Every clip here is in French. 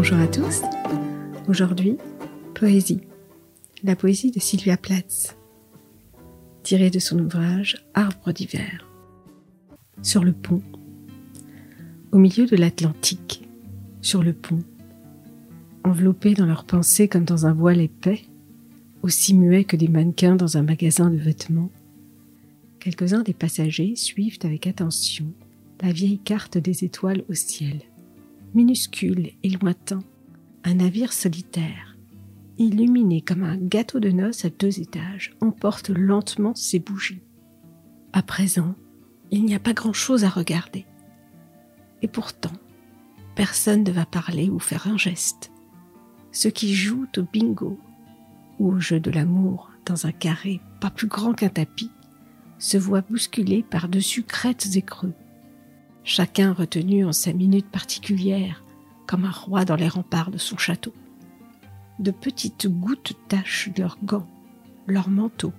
Bonjour à tous. Aujourd'hui, poésie. La poésie de Sylvia Plath, tirée de son ouvrage Arbre d'hiver. Sur le pont, au milieu de l'Atlantique, sur le pont, enveloppés dans leurs pensées comme dans un voile épais, aussi muets que des mannequins dans un magasin de vêtements, quelques-uns des passagers suivent avec attention la vieille carte des étoiles au ciel. Minuscule et lointain, un navire solitaire, illuminé comme un gâteau de noces à deux étages, emporte lentement ses bougies. À présent, il n'y a pas grand-chose à regarder. Et pourtant, personne ne va parler ou faire un geste. Ceux qui jouent au bingo ou au jeu de l'amour dans un carré pas plus grand qu'un tapis se voient bousculés par-dessus crêtes et creux. Chacun retenu en sa minute particulière, comme un roi dans les remparts de son château. De petites gouttes tachent leurs gants, leurs manteaux.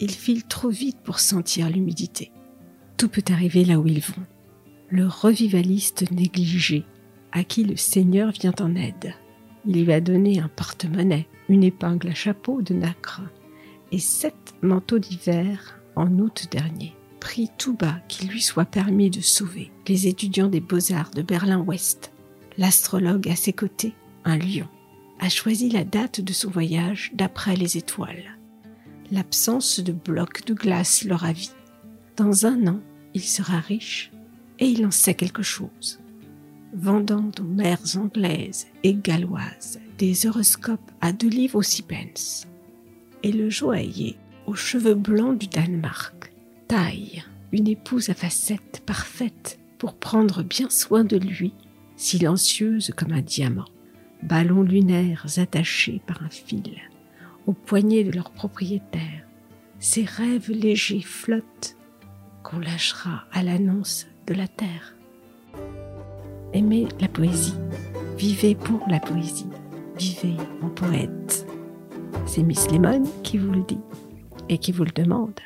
Ils filent trop vite pour sentir l'humidité. Tout peut arriver là où ils vont. Le revivaliste négligé, à qui le Seigneur vient en aide. Il lui a donné un porte-monnaie, une épingle à chapeau de nacre et sept manteaux d'hiver en août dernier. Prie tout bas qu'il lui soit permis de sauver les étudiants des beaux-arts de Berlin-Ouest. L'astrologue à ses côtés, un lion, a choisi la date de son voyage d'après les étoiles. L'absence de blocs de glace le ravit. Dans un an, il sera riche et il en sait quelque chose vendant aux mères anglaises et galloises des horoscopes à deux livres aussi pence. Et le joaillier aux cheveux blancs du Danemark une épouse à facettes parfaites pour prendre bien soin de lui, silencieuse comme un diamant, ballons lunaires attachés par un fil au poignet de leur propriétaire. Ces rêves légers flottent qu'on lâchera à l'annonce de la terre aimez la poésie, vivez pour la poésie, vivez en poète. C'est Miss Lemon qui vous le dit et qui vous le demande.